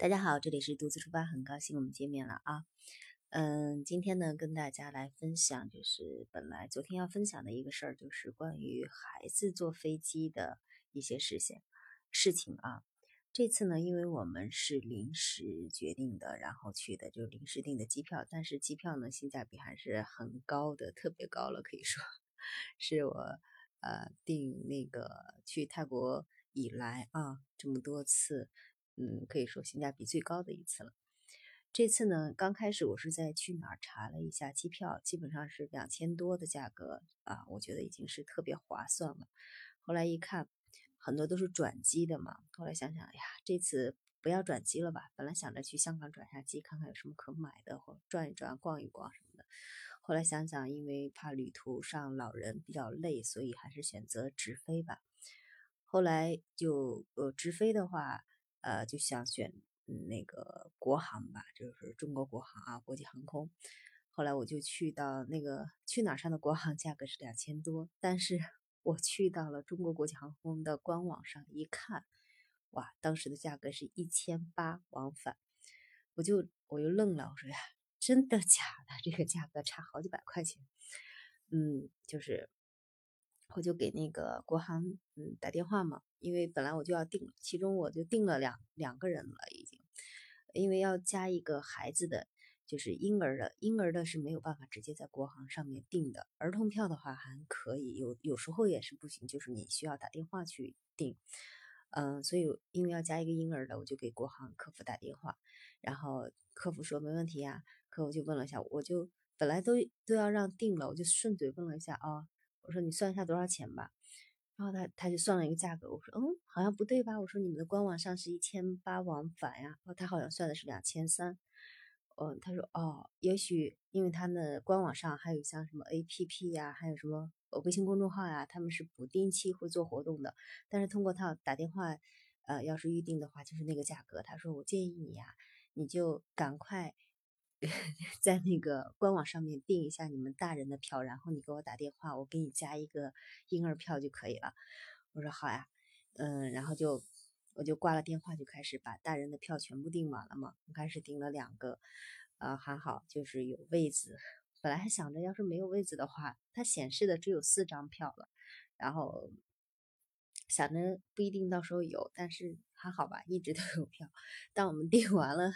大家好，这里是独自出发，很高兴我们见面了啊。嗯，今天呢，跟大家来分享，就是本来昨天要分享的一个事儿，就是关于孩子坐飞机的一些事情事情啊。这次呢，因为我们是临时决定的，然后去的就临时订的机票，但是机票呢性价比还是很高的，特别高了，可以说是我呃订那个去泰国以来啊这么多次。嗯，可以说性价比最高的一次了。这次呢，刚开始我是在去哪儿查了一下机票，基本上是两千多的价格啊，我觉得已经是特别划算了。后来一看，很多都是转机的嘛。后来想想，哎呀，这次不要转机了吧？本来想着去香港转下机，看看有什么可买的，或转一转、逛一逛什么的。后来想想，因为怕旅途上老人比较累，所以还是选择直飞吧。后来就呃，直飞的话。呃，就想选那个国航吧，就是中国国航啊，国际航空。后来我就去到那个去哪儿上的国航，价格是两千多。但是 我去到了中国国际航空的官网上一看，哇，当时的价格是一千八往返，我就我又愣了，我说呀，真的假的？这个价格差好几百块钱。嗯，就是。我就给那个国航嗯打电话嘛，因为本来我就要订，其中我就订了两两个人了已经，因为要加一个孩子的，就是婴儿的，婴儿的是没有办法直接在国航上面订的，儿童票的话还可以，有有时候也是不行，就是你需要打电话去订，嗯，所以因为要加一个婴儿的，我就给国航客服打电话，然后客服说没问题呀，客服就问了一下，我就本来都都要让订了，我就顺嘴问了一下啊。我说你算一下多少钱吧，然后他他就算了一个价格，我说嗯好像不对吧，我说你们的官网上是一千八往返呀，哦他好像算的是两千三，嗯他说哦也许因为他们官网上还有像什么 A P P 呀，还有什么微信公众号呀，他们是不定期会做活动的，但是通过他打电话，呃要是预定的话就是那个价格，他说我建议你呀，你就赶快。在那个官网上面订一下你们大人的票，然后你给我打电话，我给你加一个婴儿票就可以了。我说好呀，嗯，然后就我就挂了电话，就开始把大人的票全部订满了嘛。开始订了两个，呃，还好就是有位子。本来还想着要是没有位子的话，它显示的只有四张票了，然后想着不一定到时候有，但是还好吧，一直都有票。当我们订完了，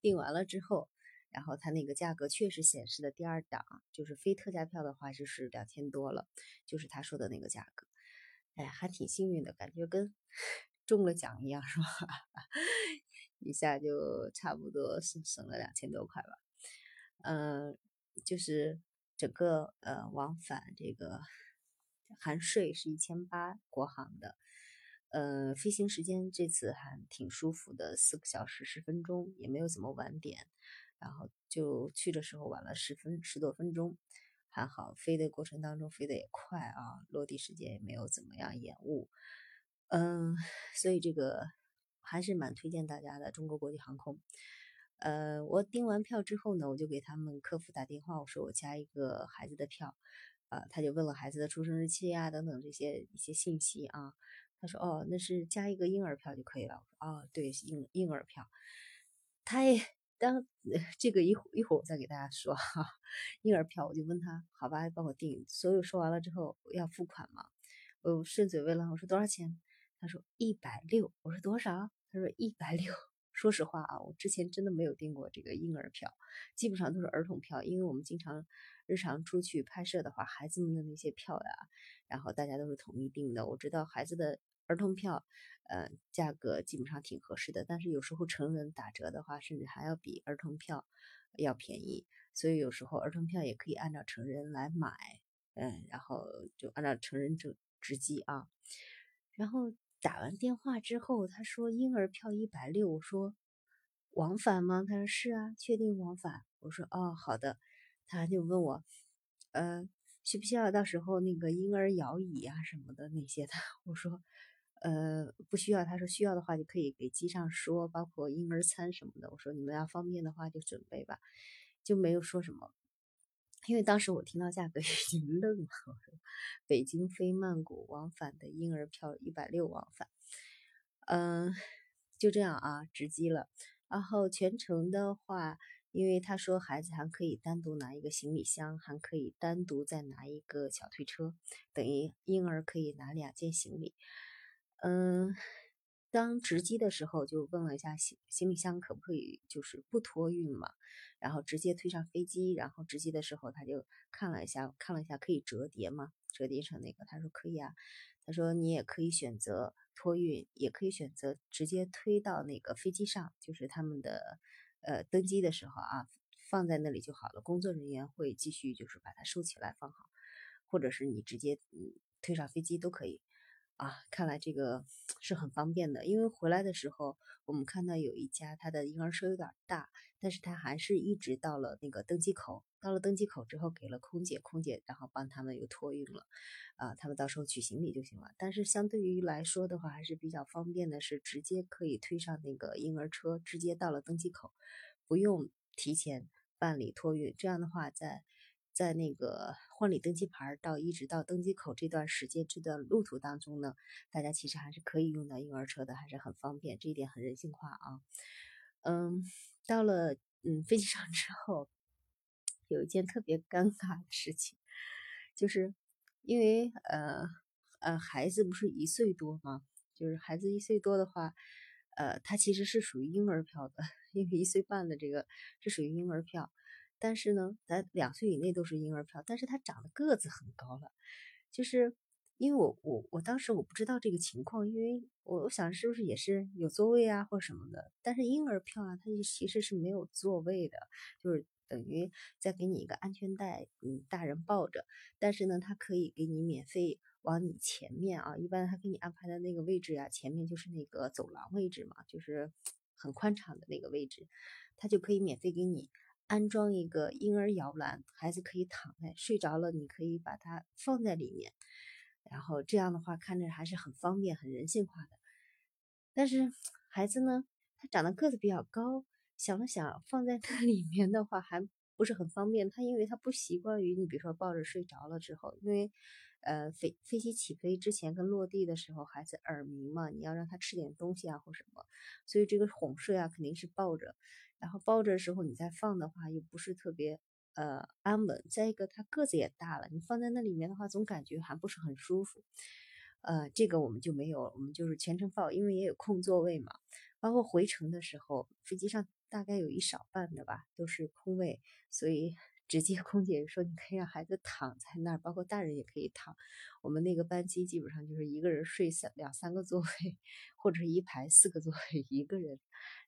订完了之后。然后它那个价格确实显示的第二档，就是非特价票的话就是两千多了，就是他说的那个价格。哎，还挺幸运的感觉，跟 中了奖一样，是吧？一下就差不多省省了两千多块吧。嗯，就是整个呃往返这个含税是一千八，国航的。呃，飞行时间这次还挺舒服的，四个小时十分钟，也没有怎么晚点。然后就去的时候晚了十分十多分钟，还好飞的过程当中飞得也快啊，落地时间也没有怎么样延误，嗯，所以这个还是蛮推荐大家的中国国际航空。呃，我订完票之后呢，我就给他们客服打电话，我说我加一个孩子的票，呃，他就问了孩子的出生日期啊等等这些一些信息啊，他说哦那是加一个婴儿票就可以了，我说哦对婴婴儿票，他也。当 这个一会一会儿我再给大家说哈，婴儿票我就问他好吧，帮我订。所有说完了之后要付款嘛，我顺嘴问了，我说多少钱？他说一百六。我说多少？他说一百六。说实话啊，我之前真的没有订过这个婴儿票，基本上都是儿童票，因为我们经常日常出去拍摄的话，孩子们的那些票呀，然后大家都是统一订的。我知道孩子的。儿童票，呃，价格基本上挺合适的，但是有时候成人打折的话，甚至还要比儿童票要便宜，所以有时候儿童票也可以按照成人来买，嗯，然后就按照成人直直机啊。然后打完电话之后，他说婴儿票一百六，我说往返吗？他说是啊，确定往返。我说哦，好的。他就问我，呃，需不需要到时候那个婴儿摇椅啊什么的那些的？我说。呃，不需要。他说需要的话就可以给机上说，包括婴儿餐什么的。我说你们要方便的话就准备吧，就没有说什么。因为当时我听到价格已经愣了。我说北京飞曼谷往返的婴儿票一百六往返，嗯，就这样啊，值机了。然后全程的话，因为他说孩子还可以单独拿一个行李箱，还可以单独再拿一个小推车，等于婴儿可以拿两件行李。嗯，当值机的时候就问了一下行行李箱可不可以就是不托运嘛，然后直接推上飞机。然后值机的时候他就看了一下，看了一下可以折叠吗？折叠成那个，他说可以啊。他说你也可以选择托运，也可以选择直接推到那个飞机上，就是他们的呃登机的时候啊，放在那里就好了。工作人员会继续就是把它收起来放好，或者是你直接嗯推上飞机都可以。啊，看来这个是很方便的，因为回来的时候我们看到有一家他的婴儿车有点大，但是他还是一直到了那个登机口，到了登机口之后给了空姐，空姐然后帮他们又托运了，啊，他们到时候取行李就行了。但是相对于来说的话，还是比较方便的，是直接可以推上那个婴儿车，直接到了登机口，不用提前办理托运。这样的话，在在那个换领登机牌到一直到登机口这段时间这段路途当中呢，大家其实还是可以用到婴儿车的，还是很方便，这一点很人性化啊。嗯，到了嗯飞机上之后，有一件特别尴尬的事情，就是因为呃呃孩子不是一岁多吗？就是孩子一岁多的话，呃他其实是属于婴儿票的，因为一岁半的这个是属于婴儿票。但是呢，咱两岁以内都是婴儿票，但是他长得个子很高了，就是因为我我我当时我不知道这个情况，因为我我想是不是也是有座位啊或什么的，但是婴儿票啊，它其实是没有座位的，就是等于再给你一个安全带，嗯，大人抱着，但是呢，他可以给你免费往你前面啊，一般他给你安排的那个位置呀，前面就是那个走廊位置嘛，就是很宽敞的那个位置，他就可以免费给你。安装一个婴儿摇篮，孩子可以躺在睡着了，你可以把它放在里面，然后这样的话看着还是很方便、很人性化的。但是 孩子呢，他长得个子比较高，想了想放在那 里面的话还不是很方便。他因为他不习惯于你，比如说抱着睡着了之后，因为呃飞飞机起飞之前跟落地的时候，孩子耳鸣嘛，你要让他吃点东西啊或什么，所以这个哄睡啊肯定是抱着。然后抱着的时候，你再放的话又不是特别呃安稳。再一个，它个子也大了，你放在那里面的话，总感觉还不是很舒服。呃，这个我们就没有，我们就是全程放，因为也有空座位嘛。包括回程的时候，飞机上大概有一少半的吧都是空位，所以。直接空姐说你可以让孩子躺在那儿，包括大人也可以躺。我们那个班机基本上就是一个人睡三两三个座位，或者是一排四个座位一个人，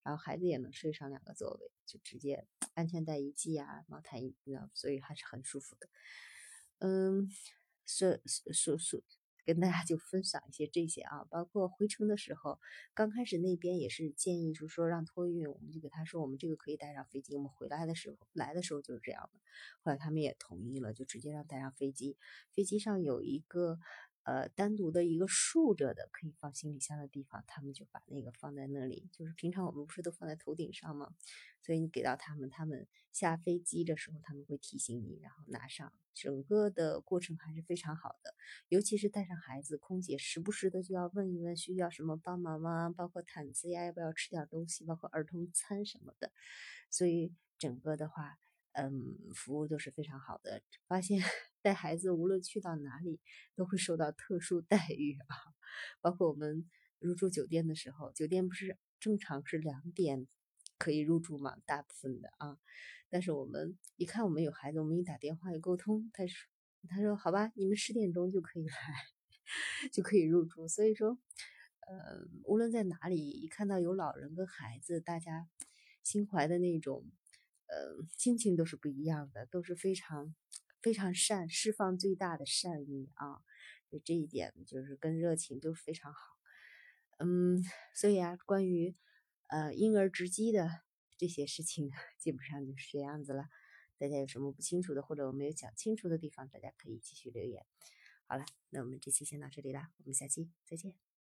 然后孩子也能睡上两个座位，就直接安全带一系啊，毛毯一，所以还是很舒服的。嗯，所所所。跟大家就分享一些这些啊，包括回程的时候，刚开始那边也是建议，就是说让托运，我们就给他说，我们这个可以带上飞机。我们回来的时候，来的时候就是这样的，后来他们也同意了，就直接让带上飞机。飞机上有一个。呃，单独的一个竖着的可以放行李箱的地方，他们就把那个放在那里。就是平常我们不是都放在头顶上吗？所以你给到他们，他们下飞机的时候他们会提醒你，然后拿上。整个的过程还是非常好的，尤其是带上孩子，空姐时不时的就要问一问需要什么帮忙吗？包括毯子呀，要不要吃点东西，包括儿童餐什么的。所以整个的话。嗯，服务都是非常好的。发现带孩子无论去到哪里，都会受到特殊待遇啊。包括我们入住酒店的时候，酒店不是正常是两点可以入住嘛？大部分的啊。但是我们一看我们有孩子，我们一打电话一沟通，他说他说好吧，你们十点钟就可以来，就可以入住。所以说，呃，无论在哪里，一看到有老人跟孩子，大家心怀的那种。呃，心情都是不一样的，都是非常非常善，释放最大的善意啊！就这一点，就是跟热情都非常好。嗯，所以啊，关于呃婴儿值机的这些事情，基本上就是这样子了。大家有什么不清楚的，或者我没有讲清楚的地方，大家可以继续留言。好了，那我们这期先到这里啦，我们下期再见。